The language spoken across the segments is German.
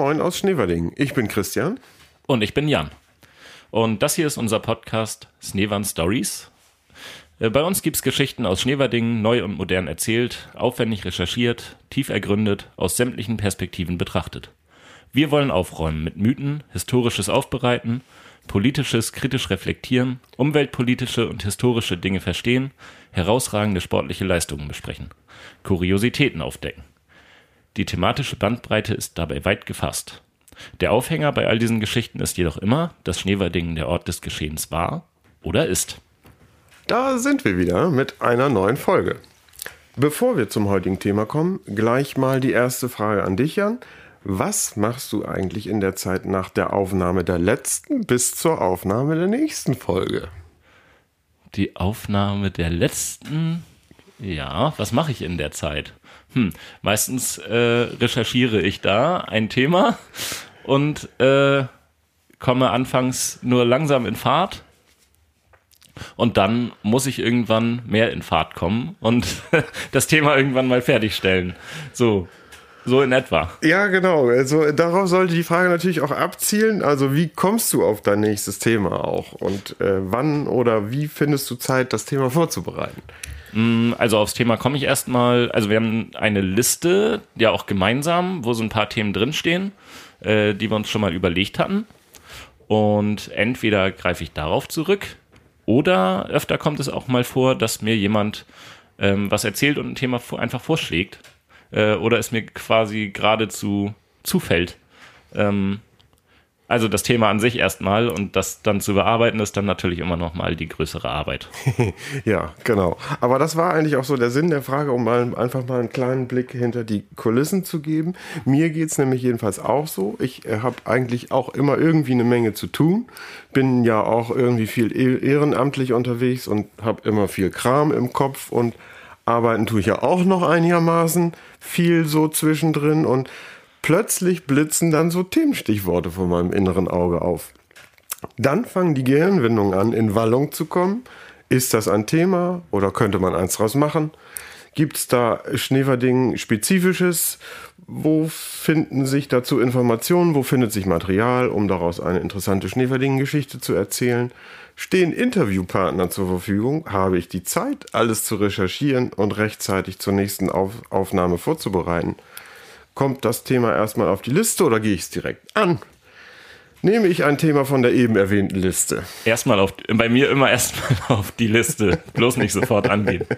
Moin aus Schneverding. Ich bin Christian. Und ich bin Jan. Und das hier ist unser Podcast Schneewan Stories. Äh, bei uns gibt es Geschichten aus Schneverdingen, neu und modern erzählt, aufwendig recherchiert, tief ergründet, aus sämtlichen Perspektiven betrachtet. Wir wollen aufräumen mit Mythen, historisches Aufbereiten, politisches kritisch reflektieren, umweltpolitische und historische Dinge verstehen, herausragende sportliche Leistungen besprechen, Kuriositäten aufdecken. Die thematische Bandbreite ist dabei weit gefasst. Der Aufhänger bei all diesen Geschichten ist jedoch immer, dass Schneverdingen der Ort des Geschehens war oder ist. Da sind wir wieder mit einer neuen Folge. Bevor wir zum heutigen Thema kommen, gleich mal die erste Frage an dich, Jan. Was machst du eigentlich in der Zeit nach der Aufnahme der letzten bis zur Aufnahme der nächsten Folge? Die Aufnahme der letzten? Ja, was mache ich in der Zeit? Hm, meistens äh, recherchiere ich da ein Thema und äh, komme anfangs nur langsam in Fahrt. Und dann muss ich irgendwann mehr in Fahrt kommen und das Thema irgendwann mal fertigstellen. So, so in etwa. Ja, genau. Also darauf sollte die Frage natürlich auch abzielen. Also wie kommst du auf dein nächstes Thema auch? Und äh, wann oder wie findest du Zeit, das Thema vorzubereiten? Mm, also aufs Thema komme ich erstmal. Also wir haben eine Liste, ja auch gemeinsam, wo so ein paar Themen drinstehen, äh, die wir uns schon mal überlegt hatten. Und entweder greife ich darauf zurück oder öfter kommt es auch mal vor, dass mir jemand ähm, was erzählt und ein Thema einfach vorschlägt. Äh, oder es mir quasi geradezu zufällt. Ähm, also das Thema an sich erstmal und das dann zu bearbeiten ist dann natürlich immer noch mal die größere Arbeit. ja, genau. Aber das war eigentlich auch so der Sinn der Frage, um mal einfach mal einen kleinen Blick hinter die Kulissen zu geben. Mir geht es nämlich jedenfalls auch so. Ich äh, habe eigentlich auch immer irgendwie eine Menge zu tun. Bin ja auch irgendwie viel e-, ehrenamtlich unterwegs und habe immer viel Kram im Kopf und arbeiten tue ich ja auch noch einigermaßen viel so zwischendrin und Plötzlich blitzen dann so Themenstichworte vor meinem inneren Auge auf. Dann fangen die Gehirnwindungen an, in Wallung zu kommen. Ist das ein Thema oder könnte man eins draus machen? Gibt es da Schneverding Spezifisches? Wo finden sich dazu Informationen? Wo findet sich Material, um daraus eine interessante Schneverding-Geschichte zu erzählen? Stehen Interviewpartner zur Verfügung? Habe ich die Zeit, alles zu recherchieren und rechtzeitig zur nächsten Auf Aufnahme vorzubereiten? Kommt das Thema erstmal auf die Liste oder gehe ich es direkt an? Nehme ich ein Thema von der eben erwähnten Liste. Erstmal auf, bei mir immer erstmal auf die Liste. Bloß nicht sofort angehen.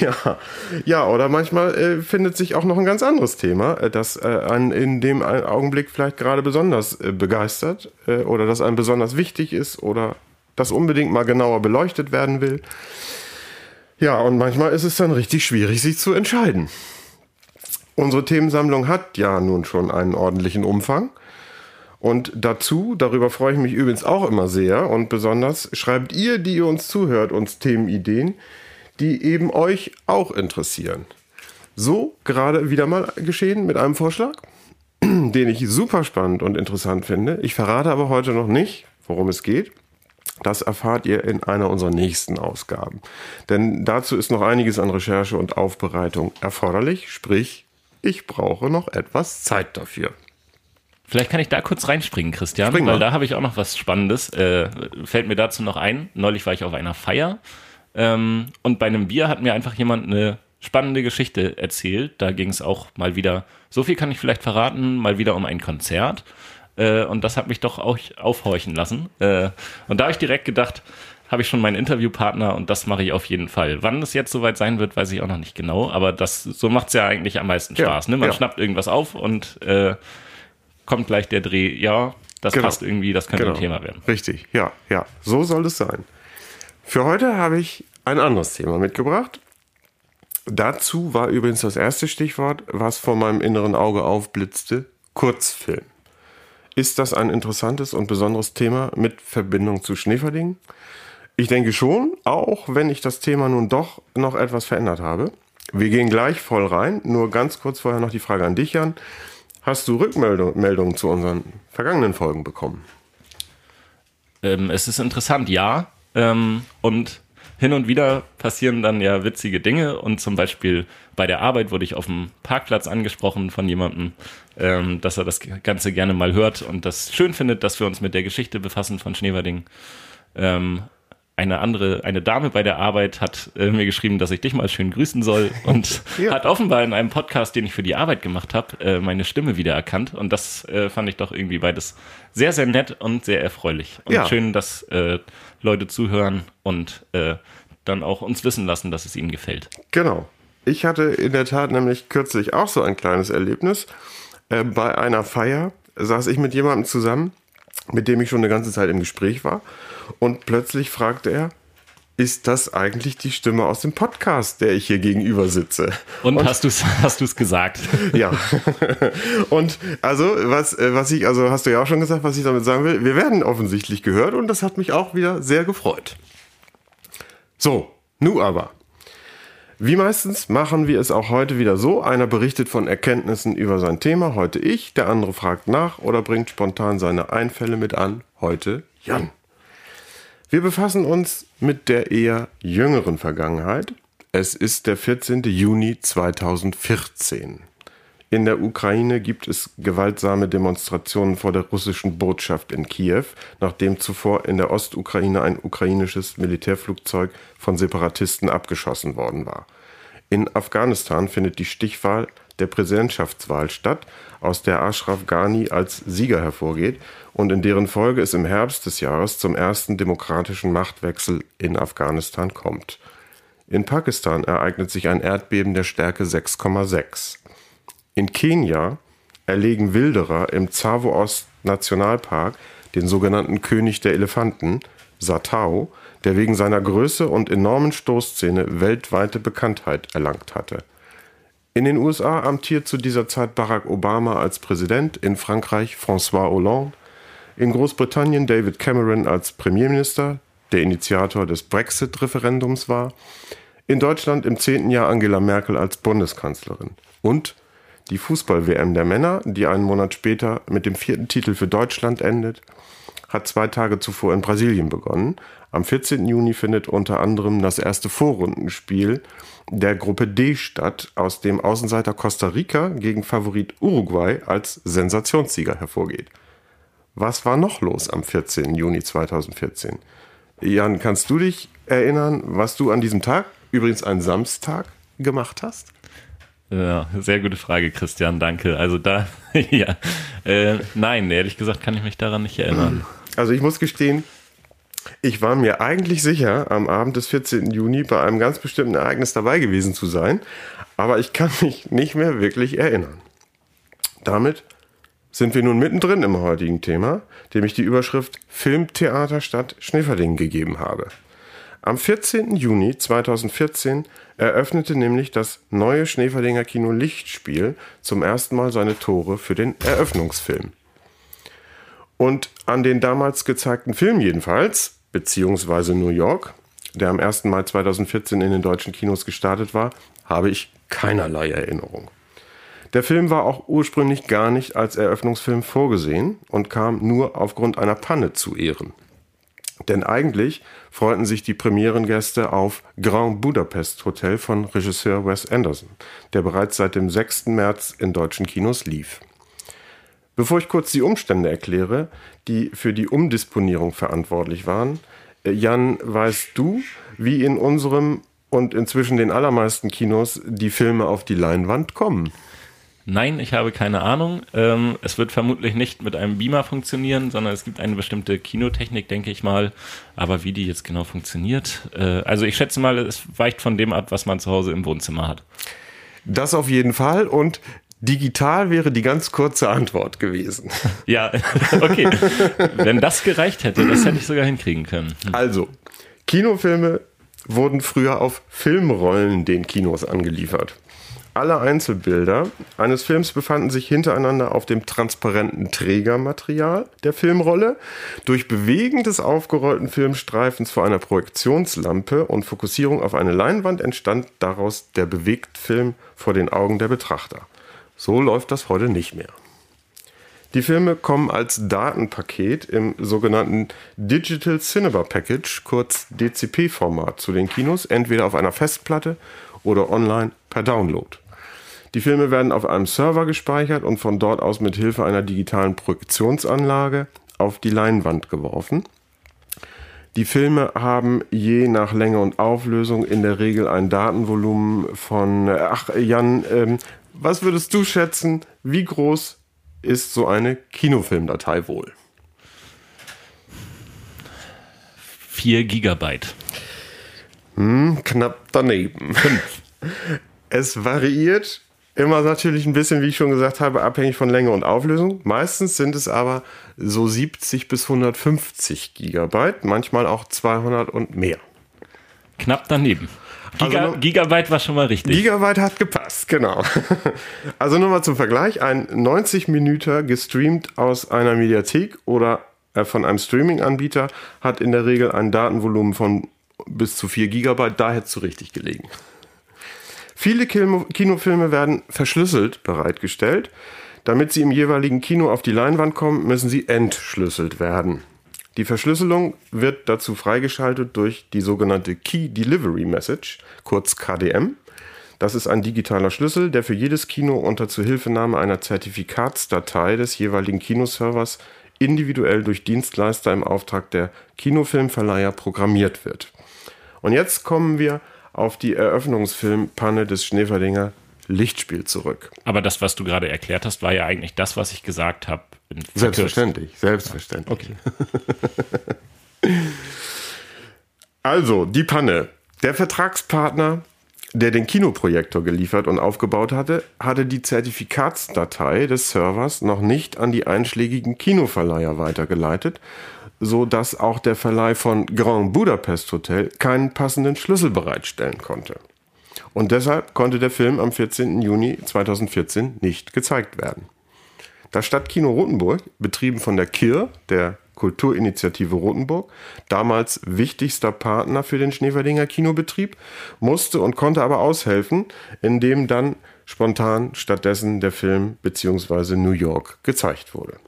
Ja, ja, oder manchmal äh, findet sich auch noch ein ganz anderes Thema, äh, das äh, einen in dem Augenblick vielleicht gerade besonders äh, begeistert äh, oder das einem besonders wichtig ist oder das unbedingt mal genauer beleuchtet werden will. Ja, und manchmal ist es dann richtig schwierig, sich zu entscheiden. Unsere Themensammlung hat ja nun schon einen ordentlichen Umfang. Und dazu, darüber freue ich mich übrigens auch immer sehr und besonders, schreibt ihr, die ihr uns zuhört, uns Themenideen, die eben euch auch interessieren. So gerade wieder mal geschehen mit einem Vorschlag, den ich super spannend und interessant finde. Ich verrate aber heute noch nicht, worum es geht. Das erfahrt ihr in einer unserer nächsten Ausgaben. Denn dazu ist noch einiges an Recherche und Aufbereitung erforderlich, sprich ich brauche noch etwas Zeit dafür. Vielleicht kann ich da kurz reinspringen, Christian, Spring weil da habe ich auch noch was Spannendes. Äh, fällt mir dazu noch ein. Neulich war ich auf einer Feier ähm, und bei einem Bier hat mir einfach jemand eine spannende Geschichte erzählt. Da ging es auch mal wieder, so viel kann ich vielleicht verraten, mal wieder um ein Konzert. Äh, und das hat mich doch auch aufhorchen lassen. Äh, und da habe ich direkt gedacht, habe ich schon meinen Interviewpartner und das mache ich auf jeden Fall. Wann es jetzt soweit sein wird, weiß ich auch noch nicht genau, aber das so macht es ja eigentlich am meisten Spaß. Ja, ne? Man ja. schnappt irgendwas auf und äh, kommt gleich der Dreh, ja, das genau. passt irgendwie, das könnte genau. ein Thema werden. Richtig, ja, ja, so soll es sein. Für heute habe ich ein anderes Thema mitgebracht. Dazu war übrigens das erste Stichwort, was vor meinem inneren Auge aufblitzte, Kurzfilm. Ist das ein interessantes und besonderes Thema mit Verbindung zu Schneeverdingen? Ich denke schon, auch wenn ich das Thema nun doch noch etwas verändert habe. Wir gehen gleich voll rein. Nur ganz kurz vorher noch die Frage an dich, Jan. Hast du Rückmeldungen zu unseren vergangenen Folgen bekommen? Ähm, es ist interessant, ja. Ähm, und hin und wieder passieren dann ja witzige Dinge und zum Beispiel bei der Arbeit wurde ich auf dem Parkplatz angesprochen von jemandem, ähm, dass er das Ganze gerne mal hört und das schön findet, dass wir uns mit der Geschichte befassen von Schneverding. Ähm, eine andere, eine Dame bei der Arbeit hat äh, mir geschrieben, dass ich dich mal schön grüßen soll und ja. hat offenbar in einem Podcast, den ich für die Arbeit gemacht habe, äh, meine Stimme wiedererkannt und das äh, fand ich doch irgendwie beides sehr, sehr nett und sehr erfreulich und ja. schön, dass äh, Leute zuhören und äh, dann auch uns wissen lassen, dass es ihnen gefällt. Genau. Ich hatte in der Tat nämlich kürzlich auch so ein kleines Erlebnis. Äh, bei einer Feier saß ich mit jemandem zusammen, mit dem ich schon eine ganze Zeit im Gespräch war und plötzlich fragte er, ist das eigentlich die Stimme aus dem Podcast, der ich hier gegenüber sitze? Und, und hast du es hast du's gesagt? Ja. und also, was, äh, was ich, also hast du ja auch schon gesagt, was ich damit sagen will, wir werden offensichtlich gehört und das hat mich auch wieder sehr gefreut. So, nu aber. Wie meistens machen wir es auch heute wieder so, einer berichtet von Erkenntnissen über sein Thema, heute ich, der andere fragt nach oder bringt spontan seine Einfälle mit an, heute Jan. Wir befassen uns mit der eher jüngeren Vergangenheit. Es ist der 14. Juni 2014. In der Ukraine gibt es gewaltsame Demonstrationen vor der russischen Botschaft in Kiew, nachdem zuvor in der Ostukraine ein ukrainisches Militärflugzeug von Separatisten abgeschossen worden war. In Afghanistan findet die Stichwahl der Präsidentschaftswahl statt, aus der Ashraf Ghani als Sieger hervorgeht und in deren Folge es im Herbst des Jahres zum ersten demokratischen Machtwechsel in Afghanistan kommt. In Pakistan ereignet sich ein Erdbeben der Stärke 6,6. In Kenia erlegen Wilderer im Tsavo-Ost Nationalpark den sogenannten König der Elefanten, Satao, der wegen seiner Größe und enormen Stoßzähne weltweite Bekanntheit erlangt hatte. In den USA amtiert zu dieser Zeit Barack Obama als Präsident, in Frankreich François Hollande, in Großbritannien David Cameron als Premierminister, der Initiator des Brexit-Referendums war, in Deutschland im zehnten Jahr Angela Merkel als Bundeskanzlerin und die Fußball-WM der Männer, die einen Monat später mit dem vierten Titel für Deutschland endet, hat zwei Tage zuvor in Brasilien begonnen. Am 14. Juni findet unter anderem das erste Vorrundenspiel der Gruppe D statt, aus dem Außenseiter Costa Rica gegen Favorit Uruguay als Sensationssieger hervorgeht. Was war noch los am 14. Juni 2014? Jan, kannst du dich erinnern, was du an diesem Tag, übrigens ein Samstag, gemacht hast? Ja, sehr gute Frage, Christian, danke. Also da, ja, äh, nein, ehrlich gesagt kann ich mich daran nicht erinnern. Also ich muss gestehen, ich war mir eigentlich sicher, am Abend des 14. Juni bei einem ganz bestimmten Ereignis dabei gewesen zu sein, aber ich kann mich nicht mehr wirklich erinnern. Damit sind wir nun mittendrin im heutigen Thema, dem ich die Überschrift Filmtheater statt Schneeferding gegeben habe. Am 14. Juni 2014 eröffnete nämlich das neue Schneeferdinger Kino Lichtspiel zum ersten Mal seine Tore für den Eröffnungsfilm. Und an den damals gezeigten Film jedenfalls beziehungsweise New York, der am 1. Mai 2014 in den deutschen Kinos gestartet war, habe ich keinerlei Erinnerung. Der Film war auch ursprünglich gar nicht als Eröffnungsfilm vorgesehen und kam nur aufgrund einer Panne zu Ehren. Denn eigentlich freuten sich die Premierengäste auf Grand Budapest Hotel von Regisseur Wes Anderson, der bereits seit dem 6. März in deutschen Kinos lief. Bevor ich kurz die Umstände erkläre, die für die Umdisponierung verantwortlich waren, äh, Jan, weißt du, wie in unserem und inzwischen den allermeisten Kinos die Filme auf die Leinwand kommen? Nein, ich habe keine Ahnung. Ähm, es wird vermutlich nicht mit einem Beamer funktionieren, sondern es gibt eine bestimmte Kinotechnik, denke ich mal. Aber wie die jetzt genau funktioniert, äh, also ich schätze mal, es weicht von dem ab, was man zu Hause im Wohnzimmer hat. Das auf jeden Fall. Und Digital wäre die ganz kurze Antwort gewesen. Ja, okay. Wenn das gereicht hätte, das hätte ich sogar hinkriegen können. Hm. Also, Kinofilme wurden früher auf Filmrollen den Kinos angeliefert. Alle Einzelbilder eines Films befanden sich hintereinander auf dem transparenten Trägermaterial der Filmrolle. Durch Bewegen des aufgerollten Filmstreifens vor einer Projektionslampe und Fokussierung auf eine Leinwand entstand daraus der Bewegtfilm vor den Augen der Betrachter. So läuft das heute nicht mehr. Die Filme kommen als Datenpaket im sogenannten Digital Cinema Package, kurz DCP-Format, zu den Kinos, entweder auf einer Festplatte oder online per Download. Die Filme werden auf einem Server gespeichert und von dort aus mit Hilfe einer digitalen Projektionsanlage auf die Leinwand geworfen. Die Filme haben je nach Länge und Auflösung in der Regel ein Datenvolumen von, ach Jan, ähm, was würdest du schätzen, wie groß ist so eine Kinofilmdatei wohl? 4 Gigabyte. Hm, knapp daneben. Es variiert immer natürlich ein bisschen, wie ich schon gesagt habe, abhängig von Länge und Auflösung. Meistens sind es aber so 70 bis 150 Gigabyte, manchmal auch 200 und mehr. Knapp daneben. Giga, also, Gigabyte war schon mal richtig. Gigabyte hat gepasst, genau. Also nur mal zum Vergleich: ein 90 Minuten gestreamt aus einer Mediathek oder äh, von einem Streaming-Anbieter hat in der Regel ein Datenvolumen von bis zu 4 Gigabyte. Da hättest du richtig gelegen. Viele Kinofilme werden verschlüsselt bereitgestellt. Damit sie im jeweiligen Kino auf die Leinwand kommen, müssen sie entschlüsselt werden. Die Verschlüsselung wird dazu freigeschaltet durch die sogenannte Key Delivery Message, kurz KDM. Das ist ein digitaler Schlüssel, der für jedes Kino unter Zuhilfenahme einer Zertifikatsdatei des jeweiligen Kinoservers individuell durch Dienstleister im Auftrag der Kinofilmverleiher programmiert wird. Und jetzt kommen wir auf die Eröffnungsfilmpanne des Schneeferdinger Lichtspiel zurück. Aber das, was du gerade erklärt hast, war ja eigentlich das, was ich gesagt habe. Selbstverständlich, selbstverständlich. Okay. also, die Panne. Der Vertragspartner, der den Kinoprojektor geliefert und aufgebaut hatte, hatte die Zertifikatsdatei des Servers noch nicht an die einschlägigen Kinoverleiher weitergeleitet, so dass auch der Verleih von Grand Budapest Hotel keinen passenden Schlüssel bereitstellen konnte. Und deshalb konnte der Film am 14. Juni 2014 nicht gezeigt werden. Das Stadtkino Rothenburg, betrieben von der KIR, der Kulturinitiative Rothenburg, damals wichtigster Partner für den Schneeverdinger Kinobetrieb, musste und konnte aber aushelfen, indem dann spontan stattdessen der Film bzw. New York gezeigt wurde.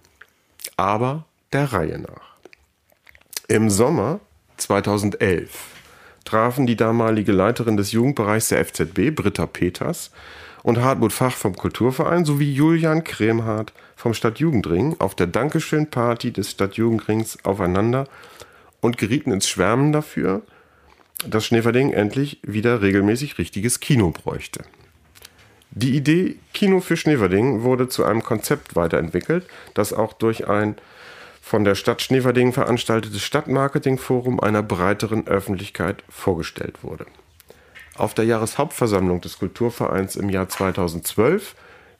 Aber der Reihe nach. Im Sommer 2011 trafen die damalige Leiterin des Jugendbereichs der FZB, Britta Peters, und Hartmut Fach vom Kulturverein sowie Julian Kremhardt vom Stadtjugendring auf der Dankeschön-Party des Stadtjugendrings aufeinander und gerieten ins Schwärmen dafür, dass Schneverding endlich wieder regelmäßig richtiges Kino bräuchte. Die Idee Kino für Schneverding wurde zu einem Konzept weiterentwickelt, das auch durch ein von der Stadt Schneverding veranstaltetes Stadtmarketingforum einer breiteren Öffentlichkeit vorgestellt wurde. Auf der Jahreshauptversammlung des Kulturvereins im Jahr 2012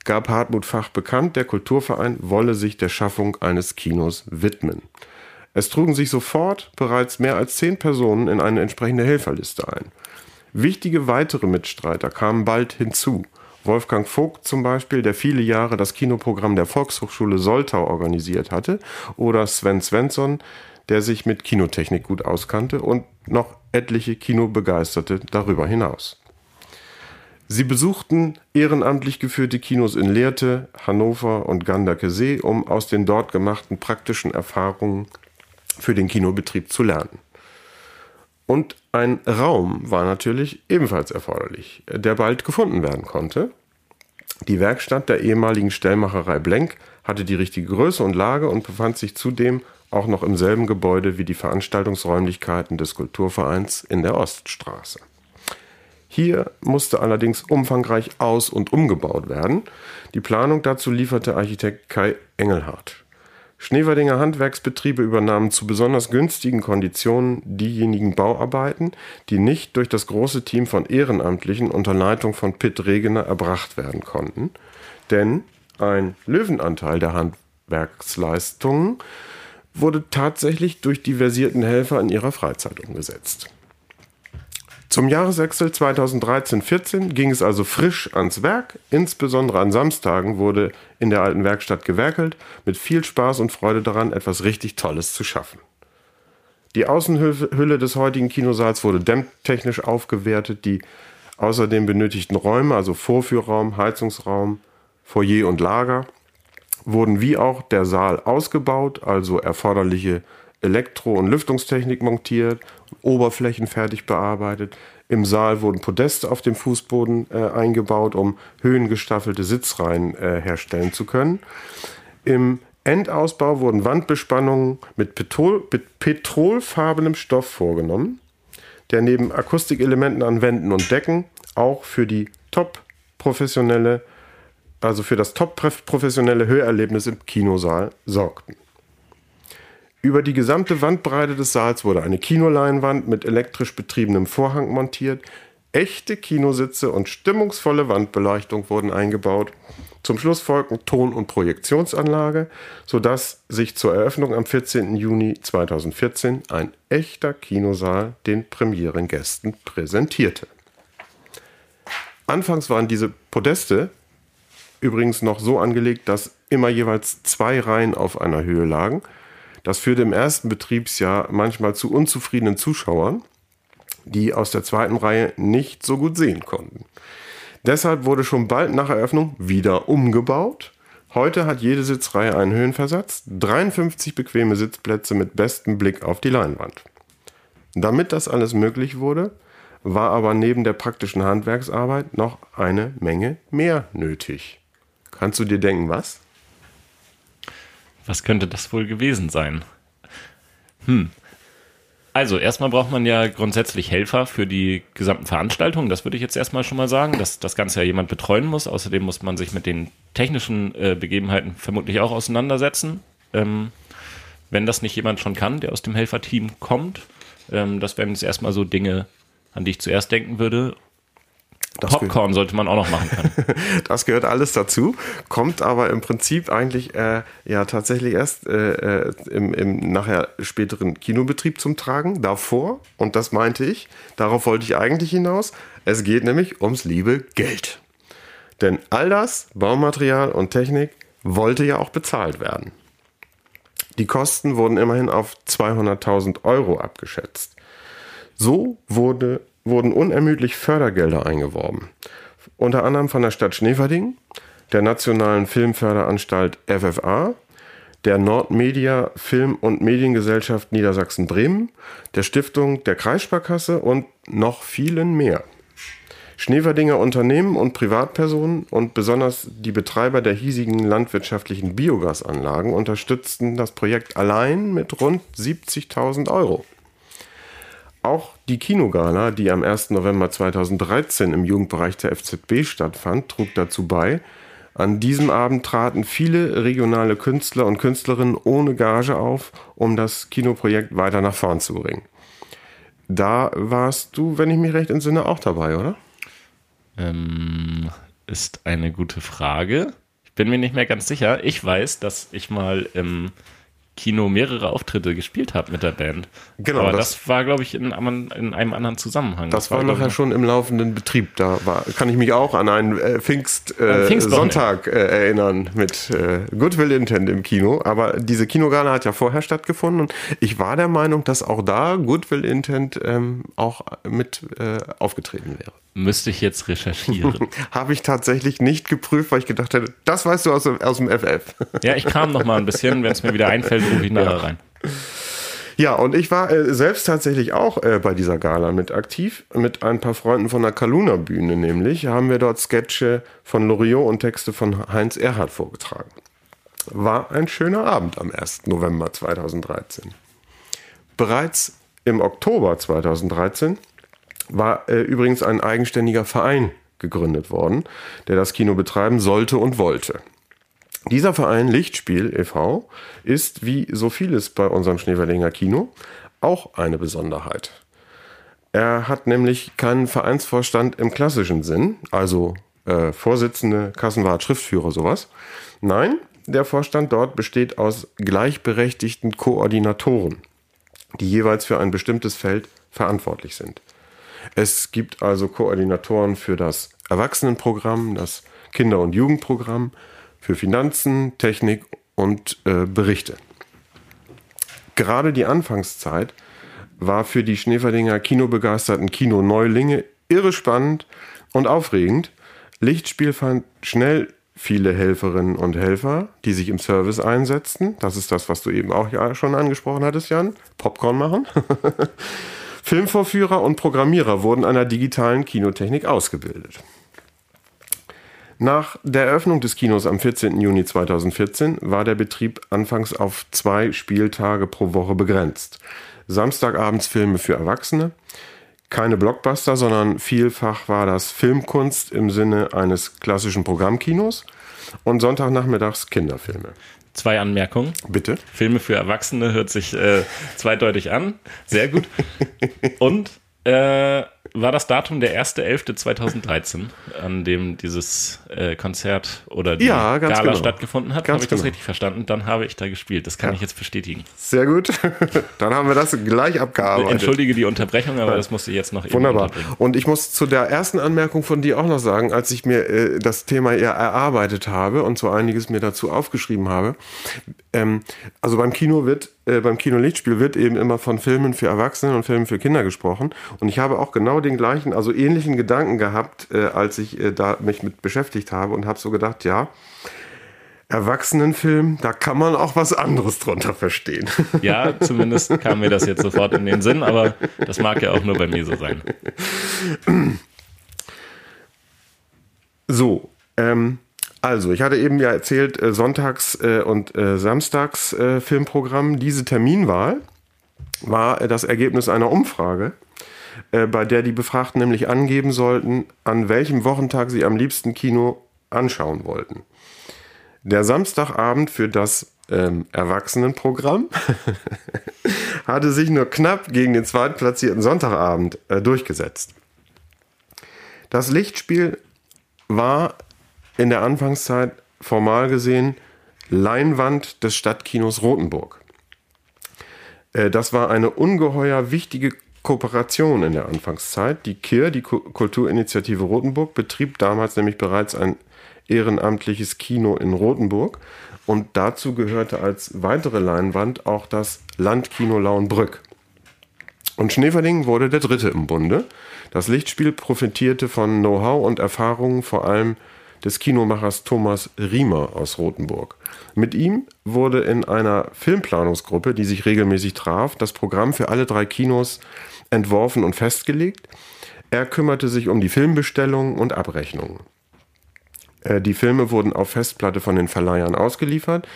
gab Hartmut Fach bekannt, der Kulturverein wolle sich der Schaffung eines Kinos widmen. Es trugen sich sofort bereits mehr als zehn Personen in eine entsprechende Helferliste ein. Wichtige weitere Mitstreiter kamen bald hinzu. Wolfgang Vogt zum Beispiel, der viele Jahre das Kinoprogramm der Volkshochschule Soltau organisiert hatte, oder Sven Svensson, der sich mit Kinotechnik gut auskannte und noch etliche Kinobegeisterte darüber hinaus. Sie besuchten ehrenamtlich geführte Kinos in Lehrte, Hannover und Gandakesee, um aus den dort gemachten praktischen Erfahrungen für den Kinobetrieb zu lernen. Und ein Raum war natürlich ebenfalls erforderlich, der bald gefunden werden konnte. Die Werkstatt der ehemaligen Stellmacherei Blenk hatte die richtige Größe und Lage und befand sich zudem auch noch im selben Gebäude wie die Veranstaltungsräumlichkeiten des Kulturvereins in der Oststraße. Hier musste allerdings umfangreich aus- und umgebaut werden. Die Planung dazu lieferte Architekt Kai Engelhardt. Schneewerdinger Handwerksbetriebe übernahmen zu besonders günstigen Konditionen diejenigen Bauarbeiten, die nicht durch das große Team von Ehrenamtlichen unter Leitung von Pitt Regener erbracht werden konnten, denn ein Löwenanteil der Handwerksleistungen wurde tatsächlich durch die versierten Helfer in ihrer Freizeit umgesetzt. Zum Jahreswechsel 2013-14 ging es also frisch ans Werk. Insbesondere an Samstagen wurde in der alten Werkstatt gewerkelt, mit viel Spaß und Freude daran, etwas richtig Tolles zu schaffen. Die Außenhülle des heutigen Kinosaals wurde dämmtechnisch aufgewertet. Die außerdem benötigten Räume, also Vorführraum, Heizungsraum, Foyer und Lager, wurden wie auch der Saal ausgebaut, also erforderliche Elektro- und Lüftungstechnik montiert, Oberflächen fertig bearbeitet. Im Saal wurden Podeste auf dem Fußboden äh, eingebaut, um höhengestaffelte Sitzreihen äh, herstellen zu können. Im Endausbau wurden Wandbespannungen mit, Petrol, mit petrolfarbenem Stoff vorgenommen, der neben Akustikelementen an Wänden und Decken auch für die top professionelle, also für das top professionelle Hörerlebnis im Kinosaal sorgten. Über die gesamte Wandbreite des Saals wurde eine Kinoleinwand mit elektrisch betriebenem Vorhang montiert. Echte Kinositze und stimmungsvolle Wandbeleuchtung wurden eingebaut. Zum Schluss folgten Ton- und Projektionsanlage, sodass sich zur Eröffnung am 14. Juni 2014 ein echter Kinosaal den Premierengästen präsentierte. Anfangs waren diese Podeste übrigens noch so angelegt, dass immer jeweils zwei Reihen auf einer Höhe lagen. Das führte im ersten Betriebsjahr manchmal zu unzufriedenen Zuschauern, die aus der zweiten Reihe nicht so gut sehen konnten. Deshalb wurde schon bald nach Eröffnung wieder umgebaut. Heute hat jede Sitzreihe einen Höhenversatz, 53 bequeme Sitzplätze mit bestem Blick auf die Leinwand. Damit das alles möglich wurde, war aber neben der praktischen Handwerksarbeit noch eine Menge mehr nötig. Kannst du dir denken, was? Was könnte das wohl gewesen sein? Hm. Also, erstmal braucht man ja grundsätzlich Helfer für die gesamten Veranstaltungen. Das würde ich jetzt erstmal schon mal sagen, dass das Ganze ja jemand betreuen muss. Außerdem muss man sich mit den technischen äh, Begebenheiten vermutlich auch auseinandersetzen. Ähm, wenn das nicht jemand schon kann, der aus dem Helferteam kommt. Ähm, das wären jetzt erstmal so Dinge, an die ich zuerst denken würde. Das Popcorn sollte man auch noch machen können. das gehört alles dazu, kommt aber im Prinzip eigentlich äh, ja tatsächlich erst äh, äh, im, im nachher späteren Kinobetrieb zum Tragen. Davor, und das meinte ich, darauf wollte ich eigentlich hinaus, es geht nämlich ums liebe Geld. Denn all das, Baumaterial und Technik, wollte ja auch bezahlt werden. Die Kosten wurden immerhin auf 200.000 Euro abgeschätzt. So wurde, wurden unermüdlich Fördergelder eingeworben. Unter anderem von der Stadt Schneverding, der Nationalen Filmförderanstalt FFA, der Nordmedia Film- und Mediengesellschaft Niedersachsen-Bremen, der Stiftung der Kreissparkasse und noch vielen mehr. Schneeverdinger Unternehmen und Privatpersonen und besonders die Betreiber der hiesigen landwirtschaftlichen Biogasanlagen unterstützten das Projekt allein mit rund 70.000 Euro. Auch die Kinogala, die am 1. November 2013 im Jugendbereich der FZB stattfand, trug dazu bei. An diesem Abend traten viele regionale Künstler und Künstlerinnen ohne Gage auf, um das Kinoprojekt weiter nach vorn zu bringen. Da warst du, wenn ich mich recht entsinne, auch dabei, oder? Ähm, ist eine gute Frage. Ich bin mir nicht mehr ganz sicher. Ich weiß, dass ich mal im Kino mehrere Auftritte gespielt habe mit der Band. Genau. Aber das, das war, glaube ich, in, in, einem anderen Zusammenhang. Das, das war, nachher schon im laufenden Betrieb. Da war, kann ich mich auch an einen äh, Pfingst, äh, Sonntag äh, erinnern mit äh, Goodwill Intent im Kino. Aber diese Kinogala hat ja vorher stattgefunden und ich war der Meinung, dass auch da Goodwill Intent ähm, auch mit äh, aufgetreten wäre. Müsste ich jetzt recherchieren. Habe ich tatsächlich nicht geprüft, weil ich gedacht hätte, das weißt du aus, aus dem FF. ja, ich kam noch mal ein bisschen, wenn es mir wieder einfällt, nachher ja. rein. Ja, und ich war äh, selbst tatsächlich auch äh, bei dieser Gala mit aktiv, mit ein paar Freunden von der Kaluna Bühne nämlich, haben wir dort Sketche von Loriot und Texte von Heinz Erhardt vorgetragen. War ein schöner Abend am 1. November 2013. Bereits im Oktober 2013 war äh, übrigens ein eigenständiger Verein gegründet worden, der das Kino betreiben sollte und wollte. Dieser Verein Lichtspiel e.V. ist, wie so vieles bei unserem Schneeverlinger Kino, auch eine Besonderheit. Er hat nämlich keinen Vereinsvorstand im klassischen Sinn, also äh, Vorsitzende, Kassenwart, Schriftführer, sowas. Nein, der Vorstand dort besteht aus gleichberechtigten Koordinatoren, die jeweils für ein bestimmtes Feld verantwortlich sind. Es gibt also Koordinatoren für das Erwachsenenprogramm, das Kinder- und Jugendprogramm, für Finanzen, Technik und äh, Berichte. Gerade die Anfangszeit war für die Schneeferdinger kinobegeisterten Kino-Neulinge irre spannend und aufregend. Lichtspiel fand schnell viele Helferinnen und Helfer, die sich im Service einsetzten. Das ist das, was du eben auch schon angesprochen hattest, Jan. Popcorn machen. Filmvorführer und Programmierer wurden an der digitalen Kinotechnik ausgebildet. Nach der Eröffnung des Kinos am 14. Juni 2014 war der Betrieb anfangs auf zwei Spieltage pro Woche begrenzt. Samstagabends Filme für Erwachsene, keine Blockbuster, sondern vielfach war das Filmkunst im Sinne eines klassischen Programmkinos und Sonntagnachmittags Kinderfilme. Zwei Anmerkungen. Bitte. Filme für Erwachsene hört sich äh, zweideutig an. Sehr gut. Und äh, war das Datum der 1.11.2013, an dem dieses äh, Konzert oder die Ja, ganz Gala genau. stattgefunden hat. Ganz Habe ich das genau. richtig verstanden? Dann habe ich da gespielt. Das kann ich jetzt bestätigen. Sehr gut. Dann haben wir das gleich abgearbeitet. Entschuldige die Unterbrechung, aber das musste ich jetzt noch eben Wunderbar. Und ich muss zu der ersten Anmerkung von dir auch noch sagen, als ich mir äh, das Thema eher erarbeitet habe und so einiges mir dazu aufgeschrieben habe. Ähm, also beim Kino wird, äh, beim Kino-Lichtspiel wird eben immer von Filmen für Erwachsene und Filmen für Kinder gesprochen. Und ich habe auch genau den gleichen, also ähnlichen Gedanken gehabt, äh, als ich äh, da mich mit beschäftigt habe und habe so gedacht, ja, Erwachsenenfilm, da kann man auch was anderes drunter verstehen. Ja, zumindest kam mir das jetzt sofort in den Sinn, aber das mag ja auch nur bei mir so sein. So, ähm, also ich hatte eben ja erzählt, äh, Sonntags- äh, und äh, Samstags äh, Filmprogramm. Diese Terminwahl war das Ergebnis einer Umfrage, bei der die Befragten nämlich angeben sollten, an welchem Wochentag sie am liebsten Kino anschauen wollten. Der Samstagabend für das ähm, Erwachsenenprogramm hatte sich nur knapp gegen den zweitplatzierten Sonntagabend durchgesetzt. Das Lichtspiel war in der Anfangszeit formal gesehen Leinwand des Stadtkinos Rothenburg. Äh, Das war eine ungeheuer wichtige Kooperation in der Anfangszeit. Die KIR, die Ku- Kulturinitiative Rothenburg, betrieb damals nämlich bereits ein ehrenamtliches Kino in Rothenburg und dazu gehörte als weitere Leinwand auch das Landkino Lauenbrück. Und Schneeverding wurde der dritte im Bunde. Das Lichtspiel profitierte von Know-how und Erfahrungen vor allem des Kinomachers Thomas Riemer aus Rothenburg. Mit ihm wurde in einer Filmplanungsgruppe, die sich regelmäßig traf, das Programm für alle drei Kinos entworfen und festgelegt. Er kümmerte sich um die Filmbestellungen und Abrechnungen. Äh, Die Filme wurden auf Festplatte von den Verleihern ausgeliefert,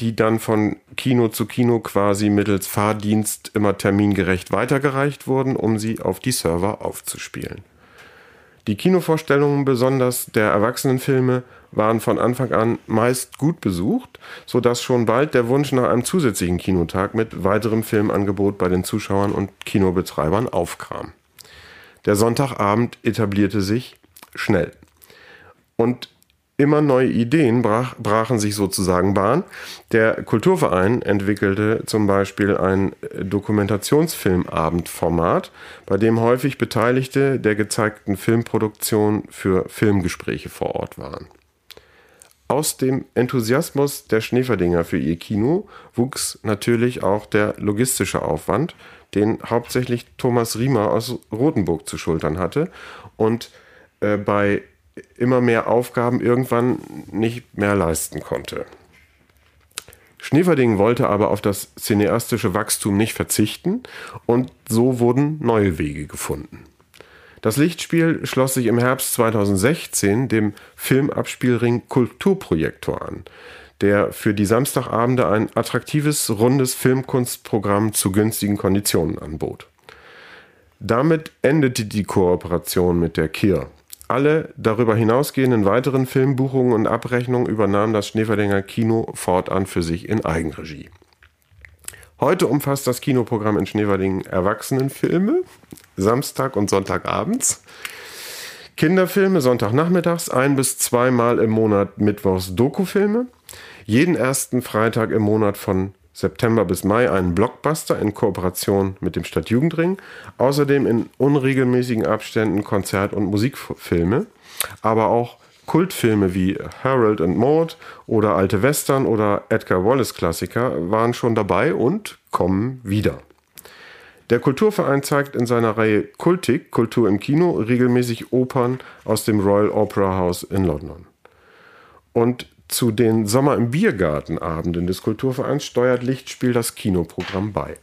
die dann von Kino zu Kino quasi mittels Fahrdienst immer termingerecht weitergereicht wurden, um sie auf die Server aufzuspielen. Die Kinovorstellungen, besonders der Erwachsenenfilme, waren von Anfang an meist gut besucht, sodass schon bald der Wunsch nach einem zusätzlichen Kinotag mit weiterem Filmangebot bei den Zuschauern und Kinobetreibern aufkam. Der Sonntagabend etablierte sich schnell. Und immer neue Ideen brach, brachen sich sozusagen Bahn. Der Kulturverein entwickelte zum Beispiel ein Dokumentationsfilmabendformat, bei dem häufig Beteiligte der gezeigten Filmproduktion für Filmgespräche vor Ort waren. Aus dem Enthusiasmus der Schneeferdinger für ihr Kino wuchs natürlich auch der logistische Aufwand, den hauptsächlich Thomas Riemer aus Rothenburg zu schultern hatte und äh, bei immer mehr Aufgaben irgendwann nicht mehr leisten konnte. Schneeverding wollte aber auf das cineastische Wachstum nicht verzichten und so wurden neue Wege gefunden. Das Lichtspiel schloss sich im Herbst 2016 dem Filmabspielring Kulturprojektor an, der für die Samstagabende ein attraktives, rundes Filmkunstprogramm zu günstigen Konditionen anbot. Damit endete die Kooperation mit der KIR. Alle darüber hinausgehenden weiteren Filmbuchungen und Abrechnungen übernahm das Schneeferdinger Kino fortan für sich in Eigenregie. Heute umfasst das Kinoprogramm in Schneverdingen Erwachsenenfilme, Samstag und Sonntagabends, Kinderfilme Sonntagnachmittags, ein bis zweimal im Monat Mittwochs Dokufilme, jeden ersten Freitag im Monat von September bis Mai einen Blockbuster in Kooperation mit dem Stadtjugendring, außerdem in unregelmäßigen Abständen Konzert- und Musikfilme, aber auch Kultfilme wie Harold and Maud oder alte Western oder Edgar Wallace Klassiker waren schon dabei und kommen wieder. Der Kulturverein zeigt in seiner Reihe Kultik, Kultur im Kino, regelmäßig Opern aus dem Royal Opera House in London. Und zu den Sommer im Biergartenabenden des Kulturvereins steuert Lichtspiel das Kinoprogramm bei.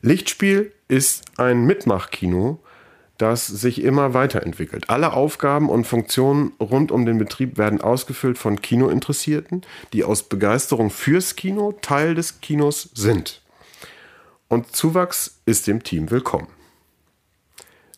Lichtspiel ist ein Mitmachkino, das sich immer weiterentwickelt. Alle Aufgaben und Funktionen rund um den Betrieb werden ausgefüllt von Kinointeressierten, die aus Begeisterung fürs Kino Teil des Kinos sind. Und Zuwachs ist dem Team willkommen.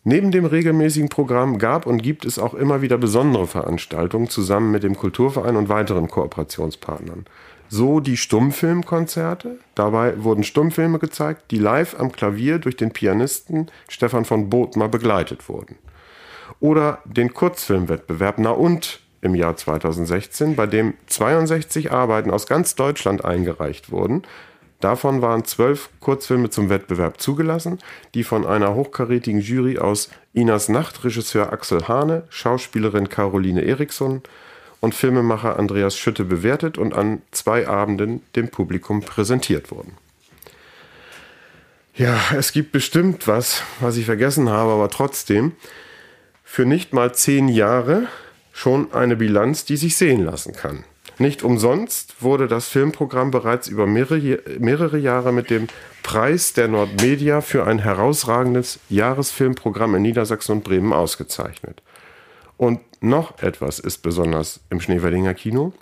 Neben dem regelmäßigen Programm gab und gibt es auch immer wieder besondere Veranstaltungen zusammen mit dem Kulturverein und weiteren Kooperationspartnern. So die Stummfilmkonzerte. Dabei wurden Stummfilme gezeigt, die live am Klavier durch den Pianisten Stefan von Bothmer begleitet wurden. Oder den Kurzfilmwettbewerb Na und im Jahr 2016, bei dem 62 Arbeiten aus ganz Deutschland eingereicht wurden, Davon waren zwölf Kurzfilme zum Wettbewerb zugelassen, die von einer hochkarätigen Jury aus Inas Nacht, Regisseur Axel Hane, Schauspielerin Caroline Eriksson und Filmemacher Andreas Schütte bewertet und an zwei Abenden dem Publikum präsentiert wurden. Ja, es gibt bestimmt was, was ich vergessen habe, aber trotzdem für nicht mal zehn Jahre schon eine Bilanz, die sich sehen lassen kann. Nicht umsonst wurde das Filmprogramm bereits über mehrere, mehrere Jahre mit dem Preis der Nordmedia für ein herausragendes Jahresfilmprogramm in Niedersachsen und Bremen ausgezeichnet. Und noch etwas ist besonders im Schneeverdinger Kino.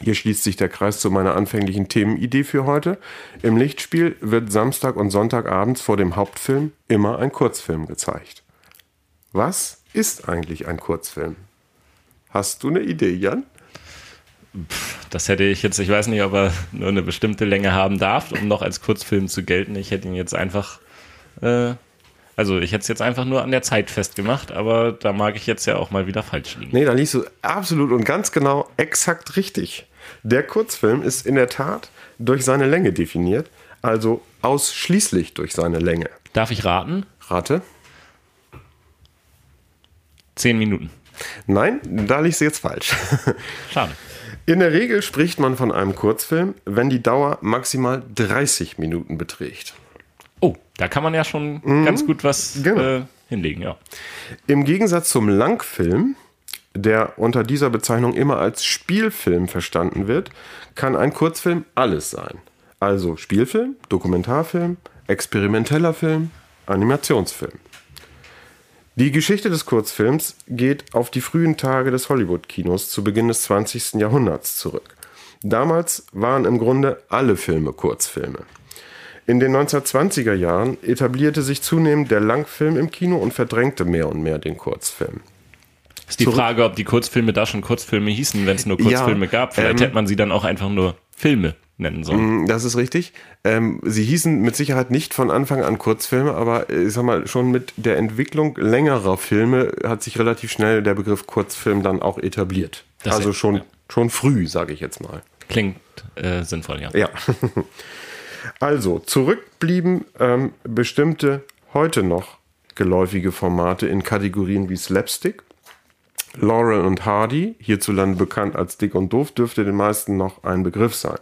Hier schließt sich der Kreis zu meiner anfänglichen Themenidee für heute. Im Lichtspiel wird Samstag und Sonntagabends vor dem Hauptfilm immer ein Kurzfilm gezeigt. Was ist eigentlich ein Kurzfilm? Hast du eine Idee, Jan? Das hätte ich jetzt, ich weiß nicht, ob er nur eine bestimmte Länge haben darf, um noch als Kurzfilm zu gelten. Ich hätte ihn jetzt einfach, äh, also ich hätte es jetzt einfach nur an der Zeit festgemacht, aber da mag ich jetzt ja auch mal wieder falsch liegen. Nee, da liegst du absolut und ganz genau exakt richtig. Der Kurzfilm ist in der Tat durch seine Länge definiert, also ausschließlich durch seine Länge. Darf ich raten? Rate. Zehn Minuten. Nein, da liegst du jetzt falsch. Schade. In der Regel spricht man von einem Kurzfilm, wenn die Dauer maximal 30 Minuten beträgt. Oh, da kann man ja schon mhm. ganz gut was genau. äh, hinlegen, ja. Im Gegensatz zum Langfilm, der unter dieser Bezeichnung immer als Spielfilm verstanden wird, kann ein Kurzfilm alles sein. Also Spielfilm, Dokumentarfilm, experimenteller Film, Animationsfilm. Die Geschichte des Kurzfilms geht auf die frühen Tage des Hollywood-Kinos zu Beginn des 20. Jahrhunderts zurück. Damals waren im Grunde alle Filme Kurzfilme. In den 1920er Jahren etablierte sich zunehmend der Langfilm im Kino und verdrängte mehr und mehr den Kurzfilm. Ist die Frage, ob die Kurzfilme da schon Kurzfilme hießen, wenn es nur Kurzfilme ja, gab. Vielleicht ähm, hätte man sie dann auch einfach nur Filme nennen sollen. Mm, das ist richtig. Ähm, sie hießen mit Sicherheit nicht von Anfang an Kurzfilme, aber äh, ich sag mal, schon mit der Entwicklung längerer Filme hat sich relativ schnell der Begriff Kurzfilm dann auch etabliert. Das also schon, ja. schon früh, sage ich jetzt mal. Klingt äh, sinnvoll, ja. Ja. also, zurückblieben ähm, bestimmte heute noch geläufige Formate in Kategorien wie Slapstick, Laurel und Hardy, hierzulande bekannt als Dick und Doof, dürfte den meisten noch ein Begriff sein.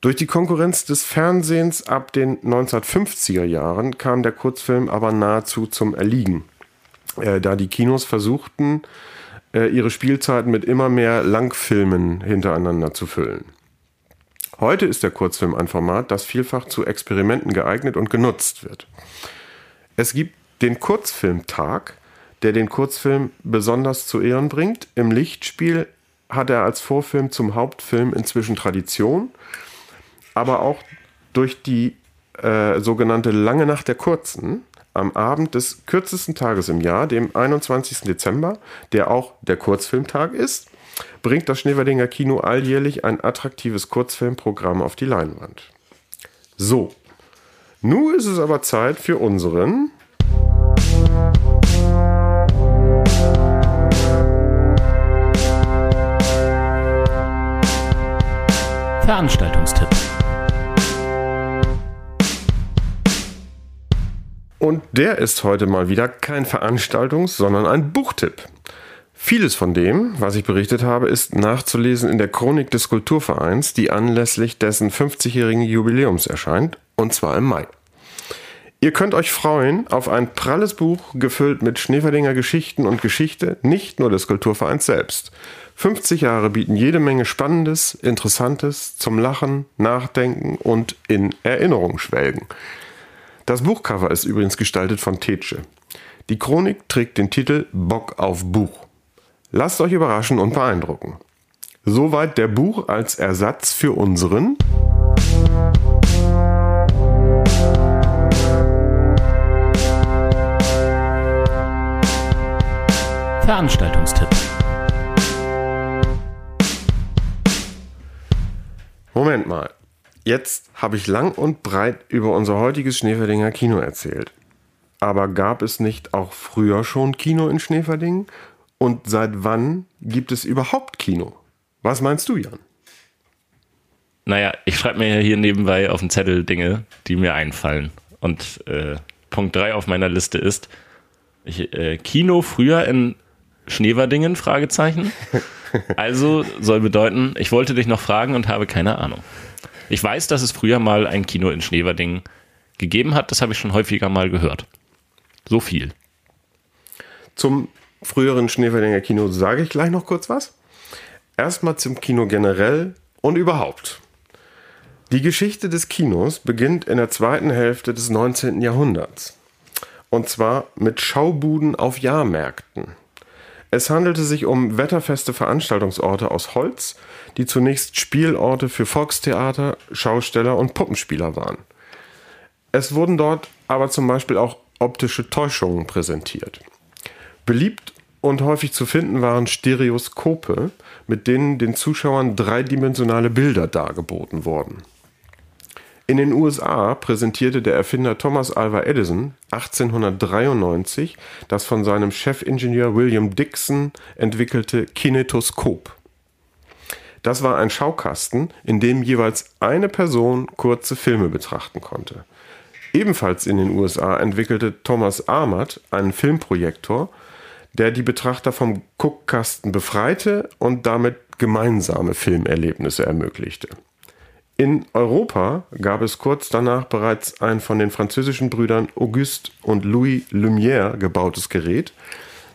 Durch die Konkurrenz des Fernsehens ab den 1950er Jahren kam der Kurzfilm aber nahezu zum Erliegen, äh, da die Kinos versuchten, äh, ihre Spielzeiten mit immer mehr Langfilmen hintereinander zu füllen. Heute ist der Kurzfilm ein Format, das vielfach zu Experimenten geeignet und genutzt wird. Es gibt den Kurzfilmtag, der den Kurzfilm besonders zu Ehren bringt. Im Lichtspiel hat er als Vorfilm zum Hauptfilm inzwischen Tradition aber auch durch die äh, sogenannte Lange Nacht der Kurzen am Abend des kürzesten Tages im Jahr, dem 21. Dezember, der auch der Kurzfilmtag ist, bringt das Schneewerdinger Kino alljährlich ein attraktives Kurzfilmprogramm auf die Leinwand. So, nun ist es aber Zeit für unseren Veranstaltungstipp. Und der ist heute mal wieder kein Veranstaltungs-, sondern ein Buchtipp. Vieles von dem, was ich berichtet habe, ist nachzulesen in der Chronik des Kulturvereins, die anlässlich dessen 50-jährigen Jubiläums erscheint, und zwar im Mai. Ihr könnt euch freuen auf ein pralles Buch, gefüllt mit Schneeverdinger Geschichten und Geschichte, nicht nur des Kulturvereins selbst. 50 Jahre bieten jede Menge Spannendes, Interessantes zum Lachen, Nachdenken und in Erinnerung schwelgen. Das Buchcover ist übrigens gestaltet von Tetsche. Die Chronik trägt den Titel Bock auf Buch. Lasst euch überraschen und beeindrucken. Soweit der Buch als Ersatz für unseren Veranstaltungstipp. Moment mal. Jetzt habe ich lang und breit über unser heutiges Schneeverdinger Kino erzählt. Aber gab es nicht auch früher schon Kino in Schneeverdingen? Und seit wann gibt es überhaupt Kino? Was meinst du, Jan? Naja, ich schreibe mir hier nebenbei auf den Zettel Dinge, die mir einfallen. Und äh, Punkt 3 auf meiner Liste ist ich, äh, Kino früher in Schneeverdingen? Fragezeichen. Also soll bedeuten, ich wollte dich noch fragen und habe keine Ahnung. Ich weiß, dass es früher mal ein Kino in Schneeverdingen gegeben hat. Das habe ich schon häufiger mal gehört. So viel. Zum früheren Schneeverdinger Kino sage ich gleich noch kurz was. Erstmal zum Kino generell und überhaupt. Die Geschichte des Kinos beginnt in der zweiten Hälfte des 19. Jahrhunderts. Und zwar mit Schaubuden auf Jahrmärkten. Es handelte sich um wetterfeste Veranstaltungsorte aus Holz, die zunächst Spielorte für Volkstheater, Schausteller und Puppenspieler waren. Es wurden dort aber zum Beispiel auch optische Täuschungen präsentiert. Beliebt und häufig zu finden waren Stereoskope, mit denen den Zuschauern dreidimensionale Bilder dargeboten wurden. In den USA präsentierte der Erfinder Thomas Alva Edison 1893 das von seinem Chefingenieur William Dixon entwickelte Kinetoskop. Das war ein Schaukasten, in dem jeweils eine Person kurze Filme betrachten konnte. Ebenfalls in den USA entwickelte Thomas Armat einen Filmprojektor, der die Betrachter vom Guckkasten befreite und damit gemeinsame Filmerlebnisse ermöglichte. In Europa gab es kurz danach bereits ein von den französischen Brüdern Auguste und Louis Lumière gebautes Gerät,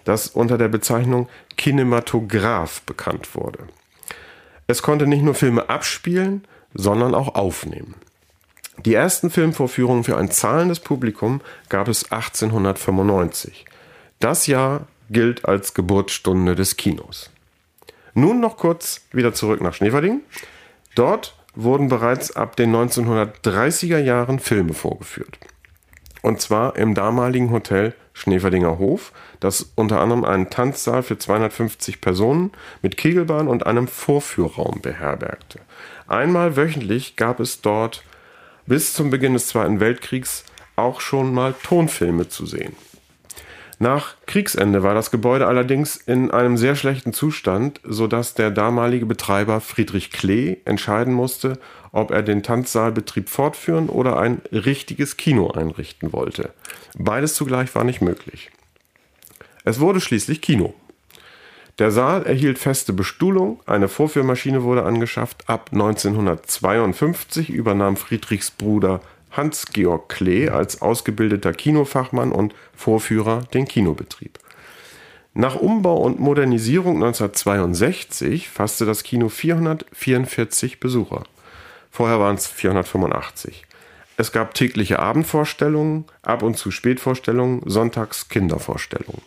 das unter der Bezeichnung Kinematograph bekannt wurde. Es konnte nicht nur Filme abspielen, sondern auch aufnehmen. Die ersten Filmvorführungen für ein zahlendes Publikum gab es 1895. Das Jahr gilt als Geburtsstunde des Kinos. Nun noch kurz wieder zurück nach Schneverding. Dort wurden bereits ab den 1930er Jahren Filme vorgeführt. Und zwar im damaligen Hotel Schneeverdinger Hof, das unter anderem einen Tanzsaal für 250 Personen mit Kegelbahn und einem Vorführraum beherbergte. Einmal wöchentlich gab es dort bis zum Beginn des Zweiten Weltkriegs auch schon mal Tonfilme zu sehen. Nach Kriegsende war das Gebäude allerdings in einem sehr schlechten Zustand, sodass der damalige Betreiber Friedrich Klee entscheiden musste, ob er den Tanzsaalbetrieb fortführen oder ein richtiges Kino einrichten wollte. Beides zugleich war nicht möglich. Es wurde schließlich Kino. Der Saal erhielt feste Bestuhlung, eine Vorführmaschine wurde angeschafft. Ab 1952 übernahm Friedrichs Bruder Hans-Georg Klee als ausgebildeter Kinofachmann und Vorführer den Kinobetrieb. Nach Umbau und Modernisierung 1962 fasste das Kino 444 Besucher. Vorher waren es 485. Es gab tägliche Abendvorstellungen, ab und zu Spätvorstellungen, sonntags Kindervorstellungen.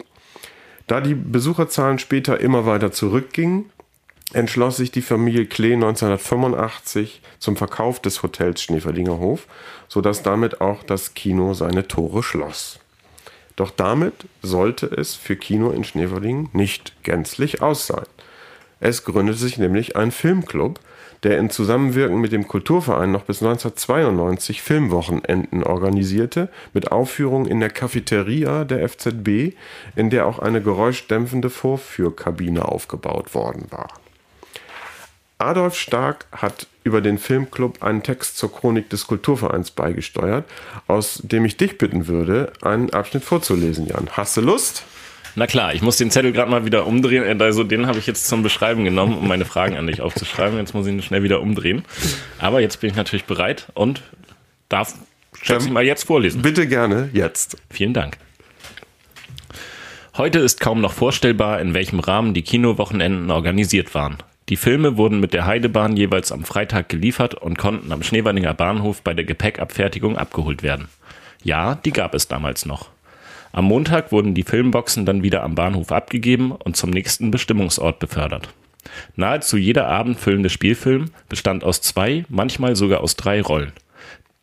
Da die Besucherzahlen später immer weiter zurückgingen, entschloss sich die Familie Klee 1985 zum Verkauf des Hotels Schneeverdinger Hof, sodass damit auch das Kino seine Tore schloss. Doch damit sollte es für Kino in Schneeverdingen nicht gänzlich aus sein. Es gründete sich nämlich ein Filmclub, der in Zusammenwirken mit dem Kulturverein noch bis 1992 Filmwochenenden organisierte, mit Aufführungen in der Cafeteria der FZB, in der auch eine geräuschdämpfende Vorführkabine aufgebaut worden war. Adolf Stark hat über den Filmclub einen Text zur Chronik des Kulturvereins beigesteuert, aus dem ich dich bitten würde, einen Abschnitt vorzulesen, Jan. Hast du Lust? Na klar, ich muss den Zettel gerade mal wieder umdrehen. Also den habe ich jetzt zum Beschreiben genommen, um meine Fragen an dich aufzuschreiben. Jetzt muss ich ihn schnell wieder umdrehen. Aber jetzt bin ich natürlich bereit und darf schätze ich mal, jetzt vorlesen. Bitte gerne jetzt. Vielen Dank. Heute ist kaum noch vorstellbar, in welchem Rahmen die Kinowochenenden organisiert waren. Die Filme wurden mit der Heidebahn jeweils am Freitag geliefert und konnten am Schneewandinger Bahnhof bei der Gepäckabfertigung abgeholt werden. Ja, die gab es damals noch. Am Montag wurden die Filmboxen dann wieder am Bahnhof abgegeben und zum nächsten Bestimmungsort befördert. Nahezu jeder abendfüllende Spielfilm bestand aus zwei, manchmal sogar aus drei Rollen.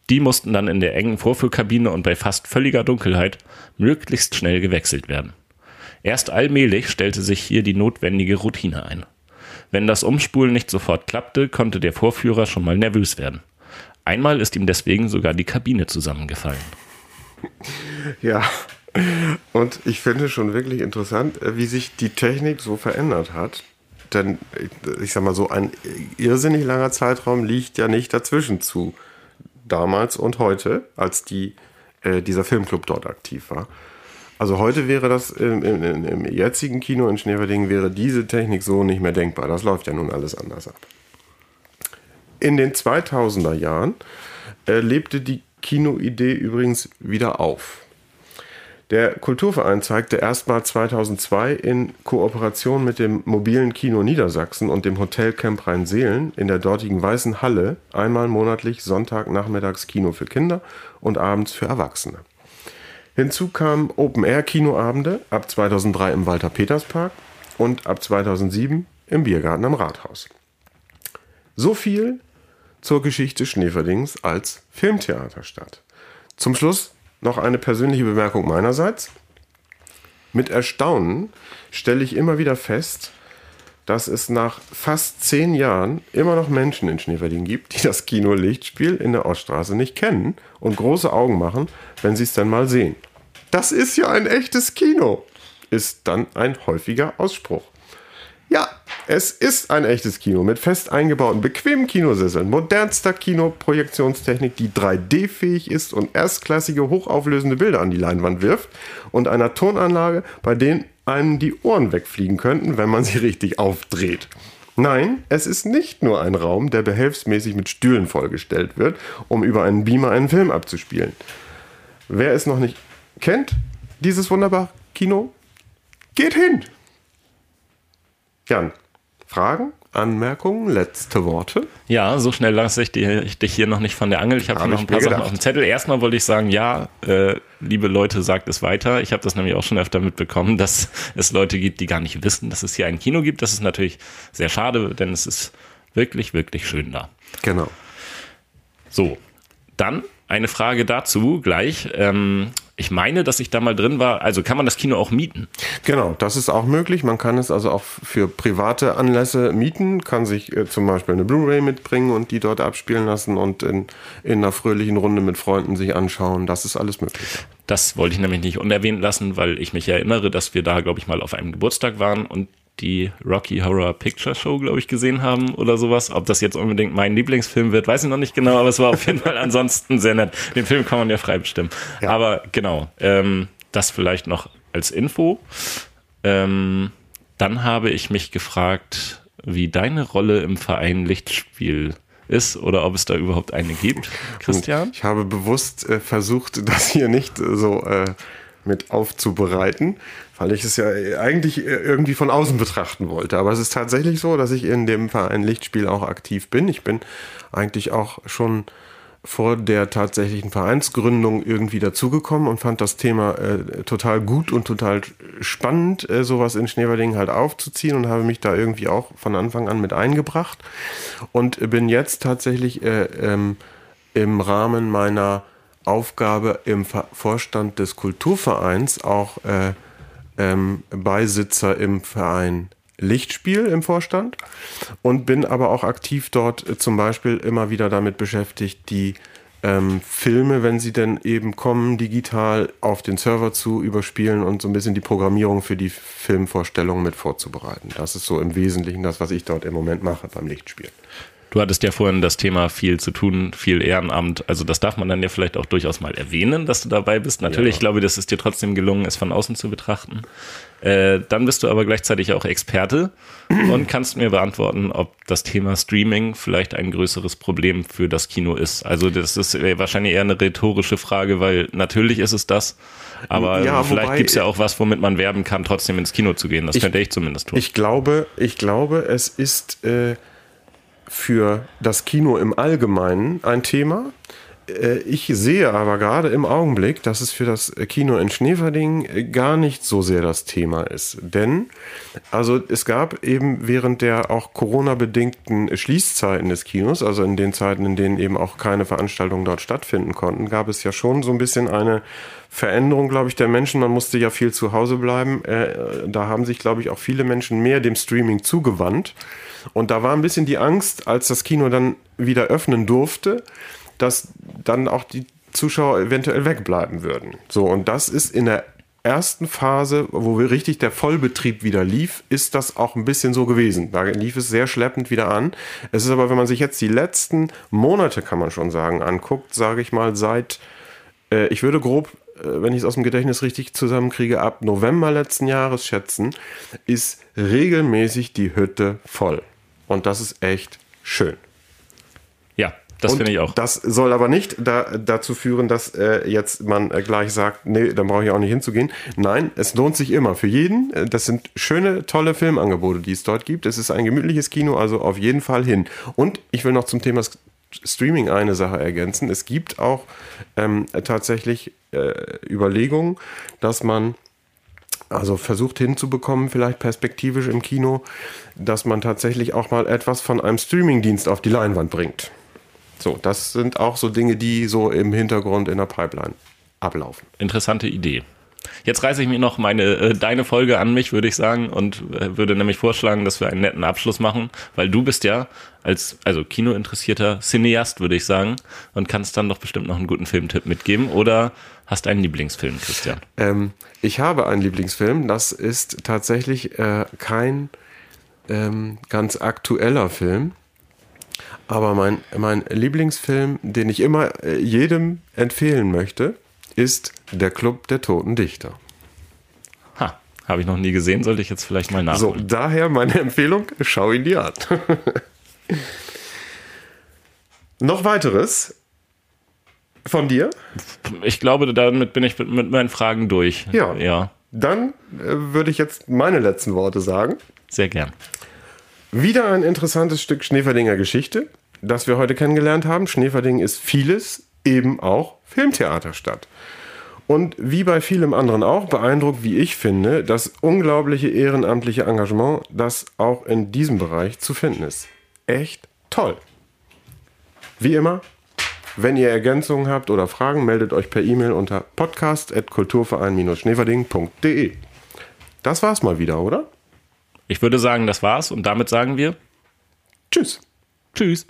Die mussten dann in der engen Vorführkabine und bei fast völliger Dunkelheit möglichst schnell gewechselt werden. Erst allmählich stellte sich hier die notwendige Routine ein. Wenn das Umspulen nicht sofort klappte, konnte der Vorführer schon mal nervös werden. Einmal ist ihm deswegen sogar die Kabine zusammengefallen. Ja, und ich finde schon wirklich interessant, äh, wie sich die Technik so verändert hat. Denn äh, ich sag mal so, ein irrsinnig langer Zeitraum liegt ja nicht dazwischen zu damals und heute, als die, äh, dieser Filmclub dort aktiv war. Also heute wäre das im, im, im jetzigen Kino in Schneverding wäre diese Technik so nicht mehr denkbar. Das läuft ja nun alles anders ab. In den 2000er Jahren äh, lebte die Kinoidee übrigens wieder auf. Der Kulturverein zeigte erstmal 2002 in Kooperation mit dem mobilen Kino Niedersachsen und dem Hotelcamp Rhein-Seelen in der dortigen Weißen Halle einmal monatlich Sonntagnachmittags Kino für Kinder und abends für Erwachsene. Hinzu kamen Open-Air-Kinoabende ab 2003 im Walter-Peters-Park und ab 2007 im Biergarten am Rathaus. So viel zur Geschichte Schneeverdings als Filmtheaterstadt. Zum Schluss noch eine persönliche Bemerkung meinerseits. Mit Erstaunen stelle ich immer wieder fest, dass es nach fast zehn Jahren immer noch Menschen in Schneeverding gibt, die das Kino Lichtspiel in der Oststraße nicht kennen und große Augen machen, wenn sie es dann mal sehen. Das ist ja ein echtes Kino, ist dann ein häufiger Ausspruch. Ja, es ist ein echtes Kino mit fest eingebauten, bequemen Kinosesseln, modernster Kinoprojektionstechnik, die 3D-fähig ist und erstklassige, hochauflösende Bilder an die Leinwand wirft und einer Tonanlage, bei denen einem die Ohren wegfliegen könnten, wenn man sie richtig aufdreht. Nein, es ist nicht nur ein Raum, der behelfsmäßig mit Stühlen vollgestellt wird, um über einen Beamer einen Film abzuspielen. Wer es noch nicht kennt, dieses wunderbare Kino, geht hin! Jan, Fragen, Anmerkungen, letzte Worte? Ja, so schnell lasse ich, dich hier noch nicht von der Angel. Ich habe hab noch ein paar Sachen gedacht. auf dem Zettel. Erstmal wollte ich sagen, ja, äh, liebe Leute, sagt es weiter. Ich habe das nämlich auch schon öfter mitbekommen, dass es Leute gibt, die gar nicht wissen, dass es hier ein Kino gibt. Das ist natürlich sehr schade, denn es ist wirklich, wirklich schön da. Genau. So, dann eine Frage dazu gleich. Ähm, ich meine, dass ich da mal drin war. Also kann man das Kino auch mieten? Genau, das ist auch möglich. Man kann es also auch für private Anlässe mieten, kann sich äh, zum Beispiel eine Blu-ray mitbringen und die dort abspielen lassen und in, in einer fröhlichen Runde mit Freunden sich anschauen. Das ist alles möglich. Das wollte ich nämlich nicht unerwähnt lassen, weil ich mich erinnere, dass wir da, glaube ich, mal auf einem Geburtstag waren und die Rocky Horror Picture Show, glaube ich, gesehen haben oder sowas. Ob das jetzt unbedingt mein Lieblingsfilm wird, weiß ich noch nicht genau, aber es war auf jeden Fall ansonsten sehr nett. Den Film kann man ja frei bestimmen. Ja. Aber genau, ähm, das vielleicht noch als Info. Ähm, dann habe ich mich gefragt, wie deine Rolle im Verein Lichtspiel ist oder ob es da überhaupt eine gibt, Christian? Ich habe bewusst äh, versucht, das hier nicht so äh, mit aufzubereiten, weil ich es ja eigentlich irgendwie von außen betrachten wollte. Aber es ist tatsächlich so, dass ich in dem Verein Lichtspiel auch aktiv bin. Ich bin eigentlich auch schon vor der tatsächlichen Vereinsgründung irgendwie dazugekommen und fand das Thema äh, total gut und total spannend, äh, sowas in Schneewerdingen halt aufzuziehen und habe mich da irgendwie auch von Anfang an mit eingebracht und bin jetzt tatsächlich äh, ähm, im Rahmen meiner Aufgabe im Vorstand des Kulturvereins auch äh, ähm, Beisitzer im Verein Lichtspiel im Vorstand und bin aber auch aktiv dort äh, zum Beispiel immer wieder damit beschäftigt, die ähm, Filme, wenn sie denn eben kommen, digital auf den Server zu überspielen und so ein bisschen die Programmierung für die Filmvorstellungen mit vorzubereiten. Das ist so im Wesentlichen das, was ich dort im Moment mache beim Lichtspiel. Du hattest ja vorhin das Thema viel zu tun, viel Ehrenamt. Also das darf man dann ja vielleicht auch durchaus mal erwähnen, dass du dabei bist. Natürlich, ja. ich glaube, das ist dir trotzdem gelungen, es von außen zu betrachten. Äh, dann bist du aber gleichzeitig auch Experte und kannst mir beantworten, ob das Thema Streaming vielleicht ein größeres Problem für das Kino ist. Also das ist wahrscheinlich eher eine rhetorische Frage, weil natürlich ist es das. Aber ja, vielleicht gibt es ja auch was, womit man werben kann, trotzdem ins Kino zu gehen. Das ich, könnte ich zumindest tun. Ich glaube, ich glaube, es ist äh, für das Kino im Allgemeinen ein Thema. Äh, ich sehe aber gerade im Augenblick, dass es für das Kino in Schneverding äh, gar nicht so sehr das Thema ist. Denn, also es gab eben während der auch Corona-bedingten Schließzeiten des Kinos, also in den Zeiten, in denen eben auch keine Veranstaltungen dort stattfinden konnten, gab es ja schon so ein bisschen eine Veränderung, glaube ich, der Menschen. Man musste ja viel zu Hause bleiben. Äh, da haben sich, glaube ich, auch viele Menschen mehr dem Streaming zugewandt. Und da war ein bisschen die Angst, als das Kino dann wieder öffnen durfte, dass dann auch die Zuschauer eventuell wegbleiben würden. So, und das ist in der ersten Phase, wo wir richtig der Vollbetrieb wieder lief, ist das auch ein bisschen so gewesen. Da lief es sehr schleppend wieder an. Es ist aber, wenn man sich jetzt die letzten Monate, kann man schon sagen, anguckt, sage ich mal, seit, äh, ich würde grob, äh, wenn ich es aus dem Gedächtnis richtig zusammenkriege, ab November letzten Jahres schätzen, ist regelmäßig die Hütte voll. Und das ist echt schön. Ja, das finde ich auch. Das soll aber nicht da, dazu führen, dass äh, jetzt man äh, gleich sagt, nee, dann brauche ich auch nicht hinzugehen. Nein, es lohnt sich immer für jeden. Äh, das sind schöne, tolle Filmangebote, die es dort gibt. Es ist ein gemütliches Kino, also auf jeden Fall hin. Und ich will noch zum Thema Streaming eine Sache ergänzen. Es gibt auch ähm, tatsächlich äh, Überlegungen, dass man also versucht hinzubekommen, vielleicht perspektivisch im Kino, dass man tatsächlich auch mal etwas von einem Streamingdienst auf die Leinwand bringt. So, das sind auch so Dinge, die so im Hintergrund in der Pipeline ablaufen. Interessante Idee. Jetzt reiße ich mir noch meine äh, deine Folge an mich, würde ich sagen, und äh, würde nämlich vorschlagen, dass wir einen netten Abschluss machen, weil du bist ja als also Kinointeressierter Cineast, würde ich sagen, und kannst dann doch bestimmt noch einen guten Filmtipp mitgeben. Oder hast einen Lieblingsfilm, Christian? Ähm, ich habe einen Lieblingsfilm. Das ist tatsächlich äh, kein ähm, ganz aktueller Film. Aber mein, mein Lieblingsfilm, den ich immer äh, jedem empfehlen möchte, ist Der Club der Toten Dichter. Ha, habe ich noch nie gesehen, sollte ich jetzt vielleicht mal nachholen. So, daher meine Empfehlung, schau ihn dir an. noch weiteres von dir? Ich glaube, damit bin ich mit meinen Fragen durch. Ja. ja. Dann äh, würde ich jetzt meine letzten Worte sagen. Sehr gern. Wieder ein interessantes Stück Schneeferdinger Geschichte, das wir heute kennengelernt haben. Schneeferding ist vieles, eben auch Filmtheaterstadt. Und wie bei vielem anderen auch, beeindruckt, wie ich finde, das unglaubliche ehrenamtliche Engagement, das auch in diesem Bereich zu finden ist. Echt toll. Wie immer, wenn ihr Ergänzungen habt oder Fragen, meldet euch per E-Mail unter podcast.kulturverein-schneverding.de. Das war's mal wieder, oder? Ich würde sagen, das war's und damit sagen wir Tschüss. Tschüss.